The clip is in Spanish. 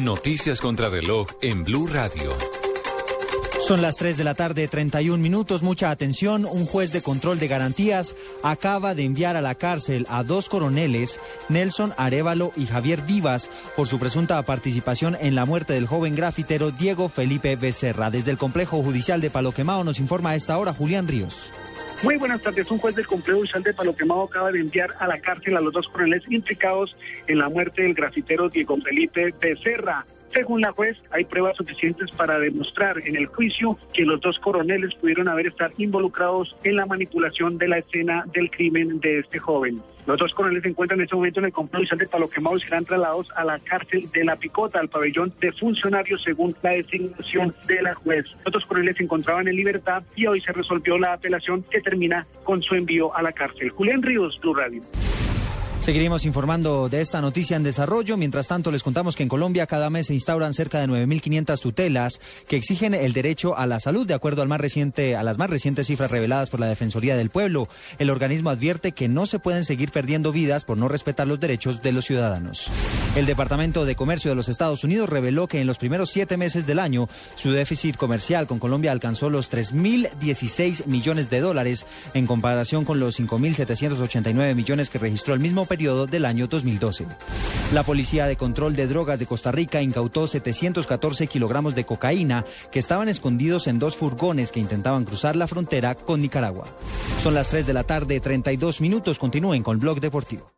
Noticias contra reloj en Blue Radio. Son las 3 de la tarde, 31 minutos. Mucha atención. Un juez de control de garantías acaba de enviar a la cárcel a dos coroneles, Nelson Arevalo y Javier Vivas, por su presunta participación en la muerte del joven grafitero Diego Felipe Becerra. Desde el complejo judicial de Palo Quemado nos informa a esta hora Julián Ríos. Muy buenas tardes. Un juez del complejo judicial de Palo Quemado acaba de enviar a la cárcel a los dos coroneles implicados en la muerte del grafitero Diego Felipe Becerra. Según la juez, hay pruebas suficientes para demostrar en el juicio que los dos coroneles pudieron haber estado involucrados en la manipulación de la escena del crimen de este joven. Los dos coroneles se encuentran en este momento en el complejo de Palo Quemado y serán trasladados a la cárcel de La Picota, al pabellón de funcionarios según la designación de la juez. Los dos coroneles se encontraban en libertad y hoy se resolvió la apelación que termina con su envío a la cárcel. Julián Ríos, Blue Radio. Seguiremos informando de esta noticia en desarrollo. Mientras tanto, les contamos que en Colombia cada mes se instauran cerca de 9.500 tutelas que exigen el derecho a la salud, de acuerdo a las más recientes cifras reveladas por la Defensoría del Pueblo. El organismo advierte que no se pueden seguir perdiendo vidas por no respetar los derechos de los ciudadanos. El Departamento de Comercio de los Estados Unidos reveló que en los primeros siete meses del año su déficit comercial con Colombia alcanzó los 3.016 millones de dólares en comparación con los 5.789 millones que registró el mismo del año 2012. La Policía de Control de Drogas de Costa Rica incautó 714 kilogramos de cocaína que estaban escondidos en dos furgones que intentaban cruzar la frontera con Nicaragua. Son las 3 de la tarde, 32 minutos. Continúen con Blog Deportivo.